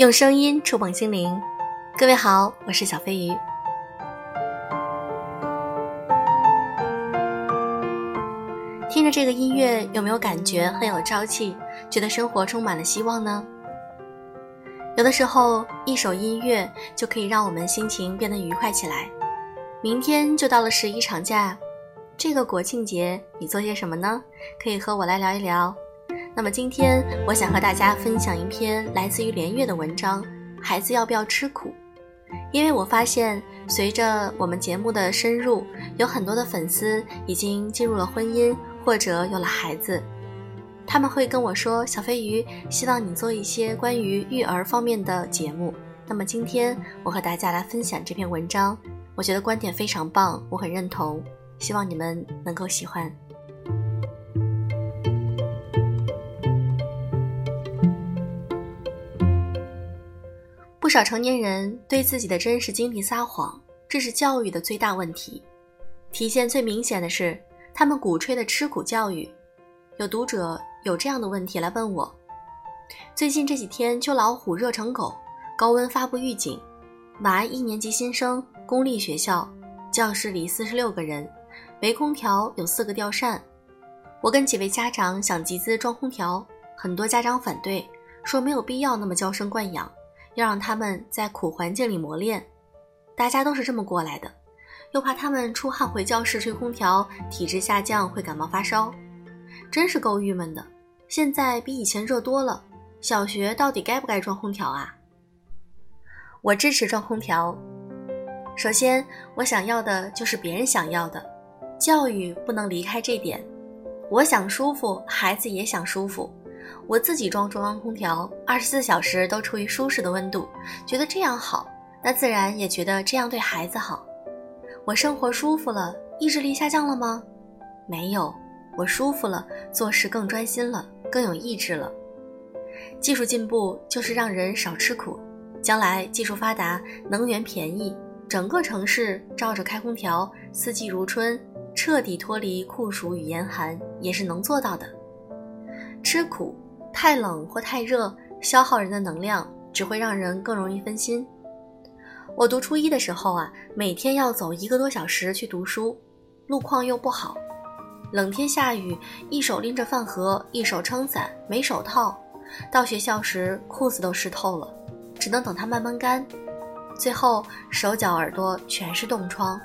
用声音触碰心灵，各位好，我是小飞鱼。听着这个音乐，有没有感觉很有朝气，觉得生活充满了希望呢？有的时候，一首音乐就可以让我们心情变得愉快起来。明天就到了十一长假，这个国庆节你做些什么呢？可以和我来聊一聊。那么今天我想和大家分享一篇来自于连月的文章：孩子要不要吃苦？因为我发现，随着我们节目的深入，有很多的粉丝已经进入了婚姻或者有了孩子，他们会跟我说：“小飞鱼，希望你做一些关于育儿方面的节目。”那么今天我和大家来分享这篇文章，我觉得观点非常棒，我很认同，希望你们能够喜欢。不少成年人对自己的真实经历撒谎，这是教育的最大问题。体现最明显的是，他们鼓吹的吃苦教育。有读者有这样的问题来问我：最近这几天秋老虎热成狗，高温发布预警，娃一年级新生，公立学校，教室里四十六个人，没空调有四个吊扇。我跟几位家长想集资装空调，很多家长反对，说没有必要那么娇生惯养。要让他们在苦环境里磨练，大家都是这么过来的，又怕他们出汗回教室吹空调，体质下降会感冒发烧，真是够郁闷的。现在比以前热多了，小学到底该不该装空调啊？我支持装空调。首先，我想要的就是别人想要的，教育不能离开这点。我想舒服，孩子也想舒服。我自己装中央空调，二十四小时都处于舒适的温度，觉得这样好，那自然也觉得这样对孩子好。我生活舒服了，意志力下降了吗？没有，我舒服了，做事更专心了，更有意志了。技术进步就是让人少吃苦，将来技术发达，能源便宜，整个城市照着开空调，四季如春，彻底脱离酷暑与严寒，也是能做到的。吃苦，太冷或太热，消耗人的能量，只会让人更容易分心。我读初一的时候啊，每天要走一个多小时去读书，路况又不好，冷天下雨，一手拎着饭盒，一手撑伞，没手套，到学校时裤子都湿透了，只能等它慢慢干，最后手脚耳朵全是冻疮。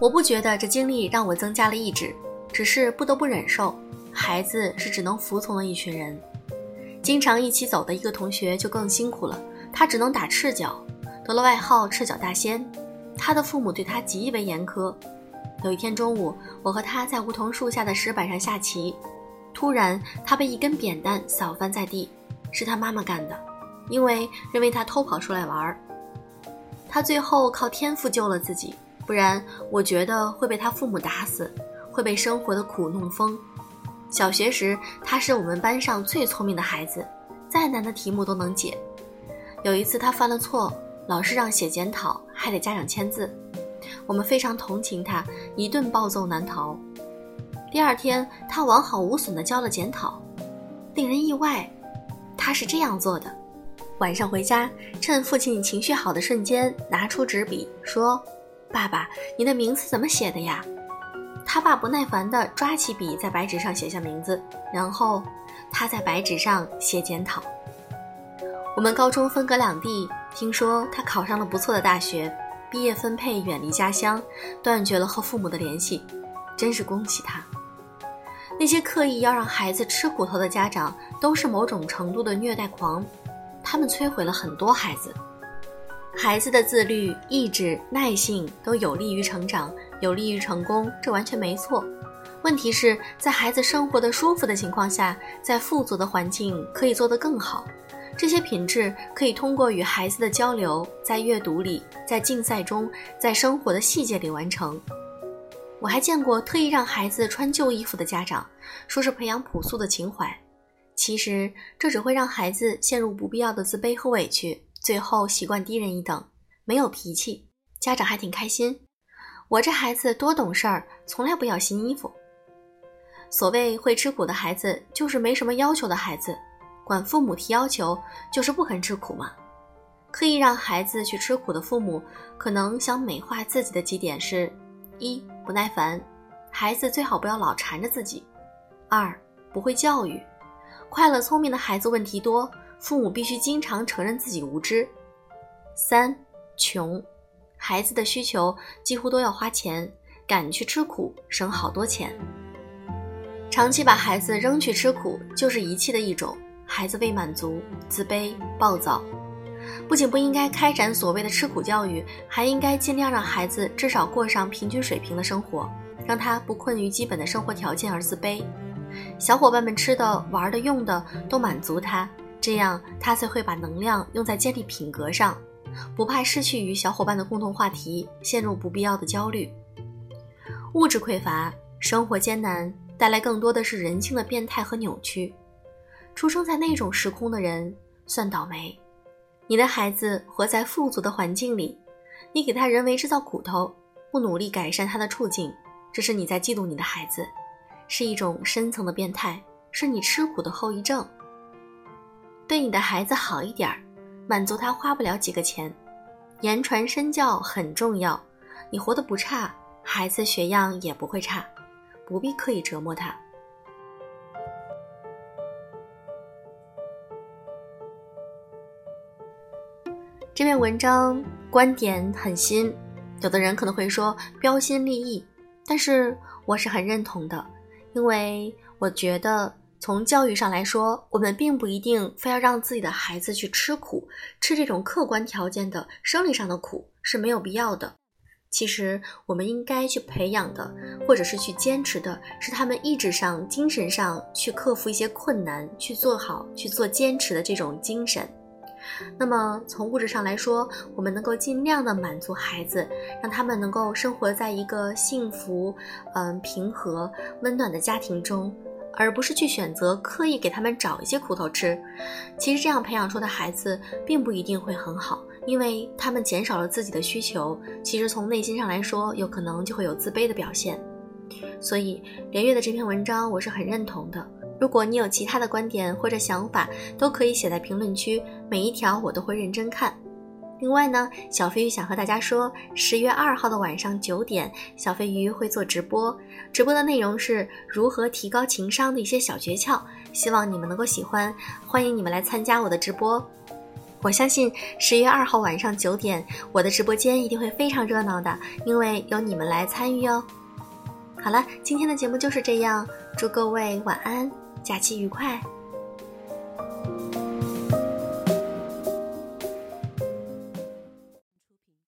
我不觉得这经历让我增加了意志，只是不得不忍受。孩子是只能服从的一群人，经常一起走的一个同学就更辛苦了，他只能打赤脚，得了外号“赤脚大仙”。他的父母对他极为严苛。有一天中午，我和他在梧桐树下的石板上下棋，突然他被一根扁担扫翻在地，是他妈妈干的，因为认为他偷跑出来玩儿。他最后靠天赋救了自己，不然我觉得会被他父母打死，会被生活的苦弄疯。小学时，他是我们班上最聪明的孩子，再难的题目都能解。有一次他犯了错，老师让写检讨，还得家长签字。我们非常同情他，一顿暴揍难逃。第二天，他完好无损地交了检讨。令人意外，他是这样做的：晚上回家，趁父亲情绪好的瞬间，拿出纸笔说：“爸爸，你的名字怎么写的呀？”他爸不耐烦地抓起笔，在白纸上写下名字，然后他在白纸上写检讨。我们高中分隔两地，听说他考上了不错的大学，毕业分配远离家乡，断绝了和父母的联系，真是恭喜他。那些刻意要让孩子吃苦头的家长，都是某种程度的虐待狂，他们摧毁了很多孩子。孩子的自律、意志、耐性都有利于成长。有利于成功，这完全没错。问题是在孩子生活的舒服的情况下，在富足的环境可以做得更好。这些品质可以通过与孩子的交流，在阅读里，在竞赛中，在生活的细节里完成。我还见过特意让孩子穿旧衣服的家长，说是培养朴素的情怀。其实这只会让孩子陷入不必要的自卑和委屈，最后习惯低人一等，没有脾气。家长还挺开心。我这孩子多懂事儿，从来不要新衣服。所谓会吃苦的孩子，就是没什么要求的孩子，管父母提要求，就是不肯吃苦嘛？刻意让孩子去吃苦的父母，可能想美化自己的几点是：一不耐烦，孩子最好不要老缠着自己；二不会教育，快乐聪明的孩子问题多，父母必须经常承认自己无知；三穷，孩子的需求几乎都要花钱，敢去吃苦，省好多钱。长期把孩子扔去吃苦，就是遗弃的一种，孩子未满足，自卑暴躁。不仅不应该开展所谓的吃苦教育，还应该尽量让孩子至少过上平均水平的生活，让他不困于基本的生活条件而自卑。小伙伴们吃的、玩的、用的都满足他，这样他才会把能量用在建立品格上，不怕失去与小伙伴的共同话题，陷入不必要的焦虑。物质匮乏，生活艰难，带来更多的是人性的变态和扭曲。出生在那种时空的人算倒霉。你的孩子活在富足的环境里，你给他人为制造苦头，不努力改善他的处境，这是你在嫉妒你的孩子，是一种深层的变态，是你吃苦的后遗症。对你的孩子好一点儿，满足他花不了几个钱，言传身教很重要。你活得不差，孩子学样也不会差，不必刻意折磨他。这篇文章观点很新，有的人可能会说标新立异，但是我是很认同的，因为我觉得从教育上来说，我们并不一定非要让自己的孩子去吃苦，吃这种客观条件的生理上的苦是没有必要的。其实我们应该去培养的，或者是去坚持的，是他们意志上、精神上去克服一些困难，去做好、去做坚持的这种精神。那么从物质上来说，我们能够尽量的满足孩子，让他们能够生活在一个幸福、嗯平和、温暖的家庭中，而不是去选择刻意给他们找一些苦头吃。其实这样培养出的孩子并不一定会很好，因为他们减少了自己的需求，其实从内心上来说，有可能就会有自卑的表现。所以连月的这篇文章我是很认同的。如果你有其他的观点或者想法，都可以写在评论区，每一条我都会认真看。另外呢，小飞鱼想和大家说，十月二号的晚上九点，小飞鱼会做直播，直播的内容是如何提高情商的一些小诀窍，希望你们能够喜欢，欢迎你们来参加我的直播。我相信十月二号晚上九点，我的直播间一定会非常热闹的，因为有你们来参与哦。好了，今天的节目就是这样，祝各位晚安。假期愉快。